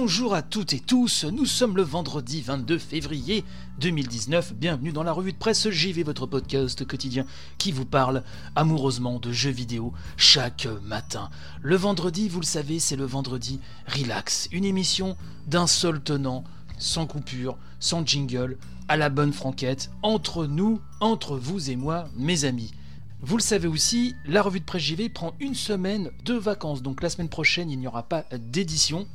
Bonjour à toutes et tous, nous sommes le vendredi 22 février 2019, bienvenue dans la revue de presse JV, votre podcast quotidien qui vous parle amoureusement de jeux vidéo chaque matin. Le vendredi, vous le savez, c'est le vendredi relax, une émission d'un seul tenant, sans coupure, sans jingle, à la bonne franquette, entre nous, entre vous et moi, mes amis. Vous le savez aussi, la revue de presse JV prend une semaine de vacances, donc la semaine prochaine il n'y aura pas d'édition.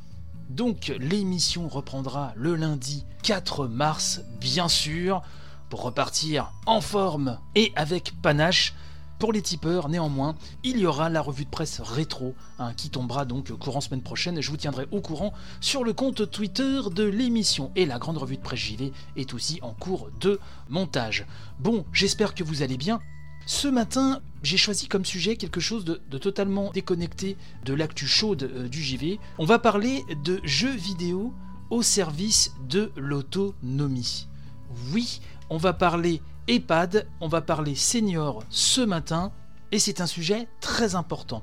Donc l'émission reprendra le lundi 4 mars, bien sûr, pour repartir en forme et avec panache. Pour les tipeurs, néanmoins, il y aura la revue de presse rétro, hein, qui tombera donc courant semaine prochaine. Je vous tiendrai au courant sur le compte Twitter de l'émission. Et la grande revue de presse JV est aussi en cours de montage. Bon, j'espère que vous allez bien. Ce matin, j'ai choisi comme sujet quelque chose de, totalement déconnecté de l'actu chaude euh, du JV. On va parler de jeux vidéo au service de l'autonomie. Oui, on va parler EHPAD, on va parler senior ce matin, et c'est un sujet très important.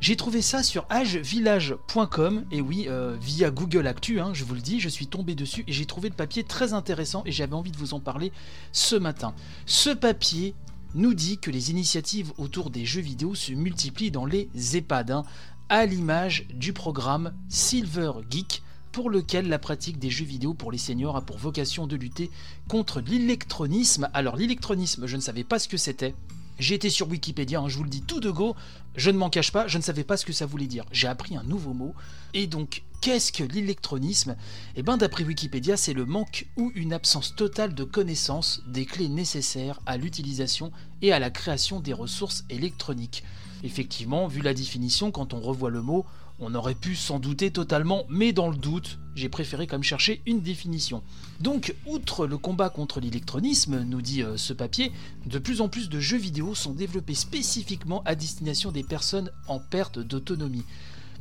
J'ai trouvé ça sur agevillage.com, et oui, euh, via Google Actu, hein, je vous le dis, je suis tombé dessus et j'ai trouvé le papier très intéressant et j'avais envie de vous en parler ce matin. Ce papier nous dit que les initiatives autour des jeux vidéo se multiplient dans les EHPAD, hein, à l'image du programme Silver Geek, pour lequel la pratique des jeux vidéo pour les seniors a pour vocation de lutter contre l'électronisme. Alors l'électronisme, je ne savais pas ce que c'était. J'ai été sur Wikipédia, hein, je vous le dis tout de go, je ne m'en cache pas, je ne savais pas ce que ça voulait dire. J'ai appris un nouveau mot. Et donc, qu'est-ce que l'électronisme? Eh bien, d'après Wikipédia, c'est le manque ou une absence totale de connaissance des clés nécessaires à l'utilisation et à la création des ressources électroniques. Effectivement, vu la définition, quand on revoit le mot, on aurait pu s'en douter totalement, mais dans le doute, j'ai préféré quand même chercher une définition. Donc, outre le combat contre l'électronisme, nous dit euh, ce papier, de plus en plus de jeux vidéo sont développés spécifiquement à destination des personnes en perte d'autonomie.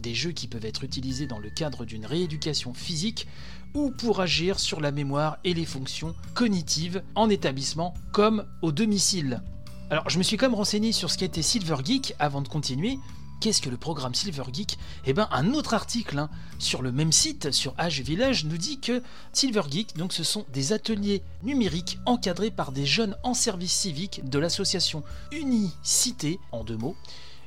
Des jeux qui peuvent être utilisés dans le cadre d'une rééducation physique ou pour agir sur la mémoire et les fonctions cognitives en établissement comme au domicile. Alors, je me suis quand même renseigné sur ce qu'était Silver Geek avant de continuer. Qu'est-ce que le programme Silver Geek? Eh bien, un autre article hein, sur le même site, sur Age Village, nous dit que Silver Geek, donc, ce sont des ateliers numériques encadrés par des jeunes en service civique de l'association Unicité, en deux mots.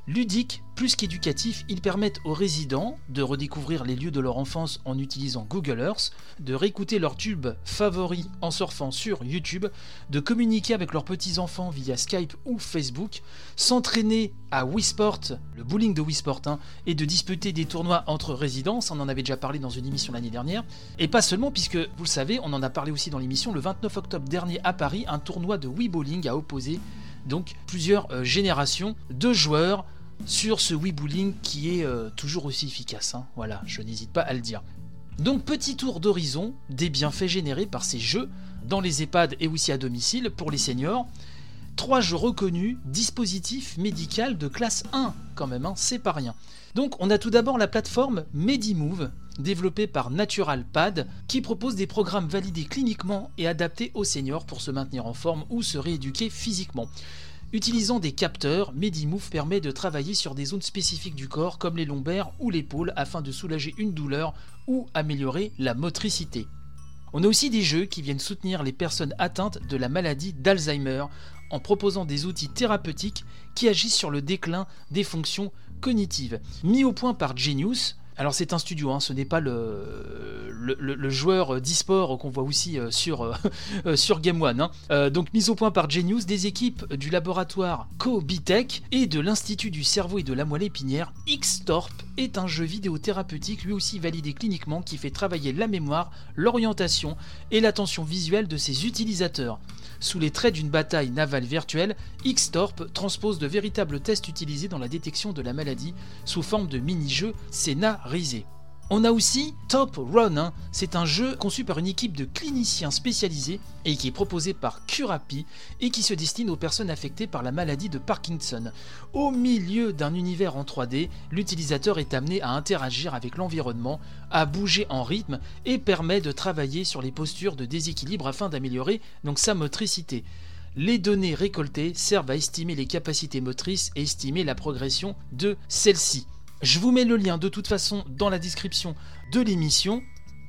Ludiques plus qu'éducatifs, ils permettent aux résidents de redécouvrir les lieux de leur enfance en utilisant Google Earth, de réécouter leurs tubes favoris en surfant sur YouTube, de communiquer avec leurs petits-enfants via Skype ou Facebook, s'entraîner à Wii Sport, le bowling de Wii Sport, hein, et de disputer des tournois entre résidences, on en avait déjà parlé dans une émission l'année dernière, et pas seulement puisque, vous le savez, on en a parlé aussi dans l'émission le 29 octobre dernier à Paris, un tournoi de Wii Bowling a opposé donc plusieurs euh, générations de joueurs sur ce Wii Bowling qui est euh, toujours aussi efficace. hein. Voilà, je n'hésite pas à le dire. Donc petit tour d'horizon des bienfaits générés par ces jeux dans les EHPAD et aussi à domicile pour les seniors. Trois jeux reconnus, dispositif médical de classe 1 quand même, hein, c'est pas rien. Donc on a tout d'abord la plateforme Medimove, développée par NaturalPad, qui propose des programmes validés cliniquement et adaptés aux seniors pour se maintenir en forme ou se rééduquer physiquement. Utilisant des capteurs, Medimove permet de travailler sur des zones spécifiques du corps comme les lombaires ou l'épaule afin de soulager une douleur ou améliorer la motricité. On a aussi des jeux qui viennent soutenir les personnes atteintes de la maladie d'Alzheimer en proposant des outils thérapeutiques qui agissent sur le déclin des fonctions cognitives. Mis au point par Genius, alors c'est un studio, hein, ce n'est pas le, le, joueur d'e-sport qu'on voit aussi euh, sur, euh, euh, sur Game One. hein. Donc mise au point par Genius, des équipes du laboratoire CoBitech et de l'Institut du cerveau et de la moelle épinière, X-Torp est un jeu vidéo thérapeutique lui aussi validé cliniquement qui fait travailler la mémoire, l'orientation et l'attention visuelle de ses utilisateurs. Sous les traits d'une bataille navale virtuelle, X-Torp transpose de véritables tests utilisés dans la détection de la maladie sous forme de mini-jeux scénarisés. On a aussi Top Run, hein. c'est un jeu conçu par une équipe de cliniciens spécialisés et qui est proposé par Curapi et qui se destine aux personnes affectées par la maladie de Parkinson. Au milieu d'un univers en 3D, l'utilisateur est amené à interagir avec l'environnement, à bouger en rythme et permet de travailler sur les postures de déséquilibre afin d'améliorer donc sa motricité. Les données récoltées servent à estimer les capacités motrices et estimer la progression de celles-ci. Je vous mets le lien de toute façon dans la description de l'émission.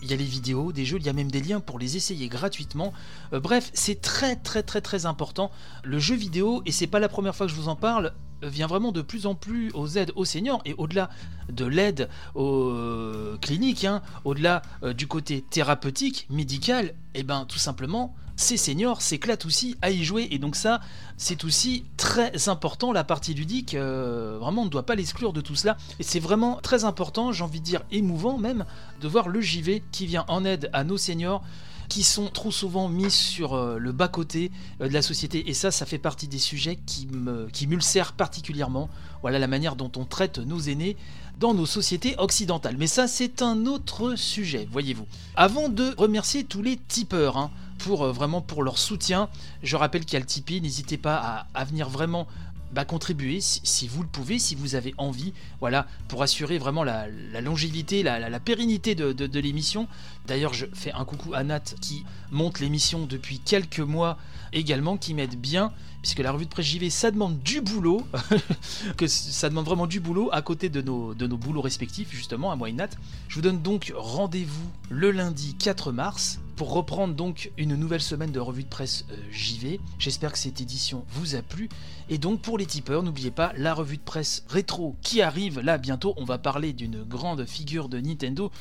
Il y a les vidéos des jeux, il y a même des liens pour les essayer gratuitement. Euh, bref, c'est très très très très important. Le jeu vidéo, et c'est pas la première fois que je vous en parle, euh, vient vraiment de plus en plus aux aides aux seniors et au-delà de l'aide aux euh, cliniques, hein, au-delà du côté thérapeutique, médical, et eh ben tout simplement ces seniors s'éclatent aussi à y jouer. Et donc ça, c'est aussi très important, la partie ludique, euh, vraiment on ne doit pas l'exclure de tout cela. Et c'est vraiment très important, j'ai envie de dire émouvant même, de voir le JV qui vient en aide à nos seniors qui sont trop souvent mis sur euh, le bas-côté euh, de la société. Et ça, ça fait partie des sujets qui me qui m'ulcèrent particulièrement. Voilà la manière dont on traite nos aînés dans nos sociétés occidentales. Mais ça, c'est un autre sujet, voyez-vous. Avant de remercier tous les tipeurs, hein, pour euh, vraiment pour leur soutien. Je rappelle qu'il y a le Tipeee, n'hésitez pas à, venir vraiment bah, contribuer si, vous le pouvez, si vous avez envie, voilà, pour assurer vraiment la, longévité, la, pérennité de, l'émission. D'ailleurs, je fais un coucou à Nat qui monte l'émission depuis quelques mois également, qui m'aide bien, puisque la revue de presse JV, ça demande du boulot, que ça demande vraiment du boulot à côté de nos, de nos boulots respectifs, justement, à moi et Nat. Je vous donne donc rendez-vous le lundi 4 mars pour reprendre donc une nouvelle semaine de revue de presse euh, JV. J'espère que cette édition vous a plu. Et donc pour les tipeurs, n'oubliez pas la revue de presse rétro qui arrive là bientôt. On va parler d'une grande figure de Nintendo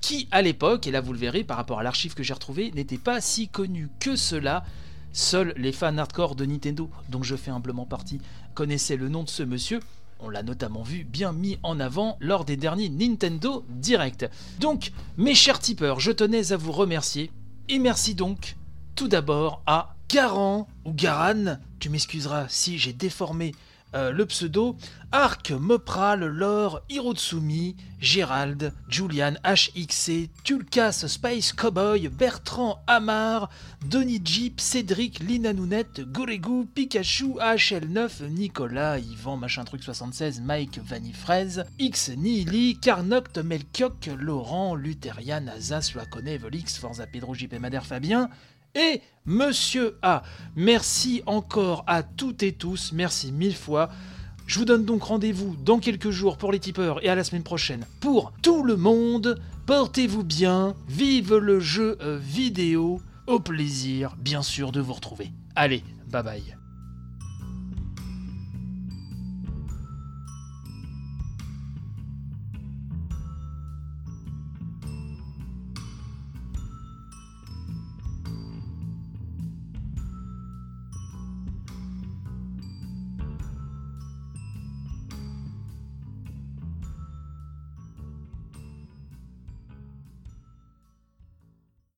qui à l'époque, et là vous le verrez par rapport à l'archive que j'ai retrouvé, n'était pas si connu que cela. Seuls les fans hardcore de Nintendo, dont je fais humblement partie, connaissaient le nom de ce monsieur. On l'a notamment vu bien mis en avant lors des derniers Nintendo Direct. Donc, mes chers tipeurs, je tenais à vous remercier et merci donc tout d'abord à Garan ou Garan, tu m'excuseras si j'ai déformé euh, le pseudo, Arc, Mopral, Lore, Hirotsumi, Gérald, Julian, HXC, Tulkas, Space Cowboy, Bertrand, Amar, Donny Jeep, Cédric, Lina Nounette, Goregu, Pikachu, HL9, Nicolas, Yvan, machin truc 76, Mike, Vanifraise, X, Nihili, Carnoct, Melchiok, Laurent, Lutherian, Azas, Loacone, Volix, Forza Pedro, JP Madère, Fabien, et Monsieur A. Merci encore à toutes et tous, merci mille fois. Je vous donne donc rendez-vous dans quelques jours pour les tipeurs et à la semaine prochaine pour tout le monde. Portez-vous bien, vive le jeu euh, vidéo, au plaisir bien sûr de vous retrouver. Allez, bye bye.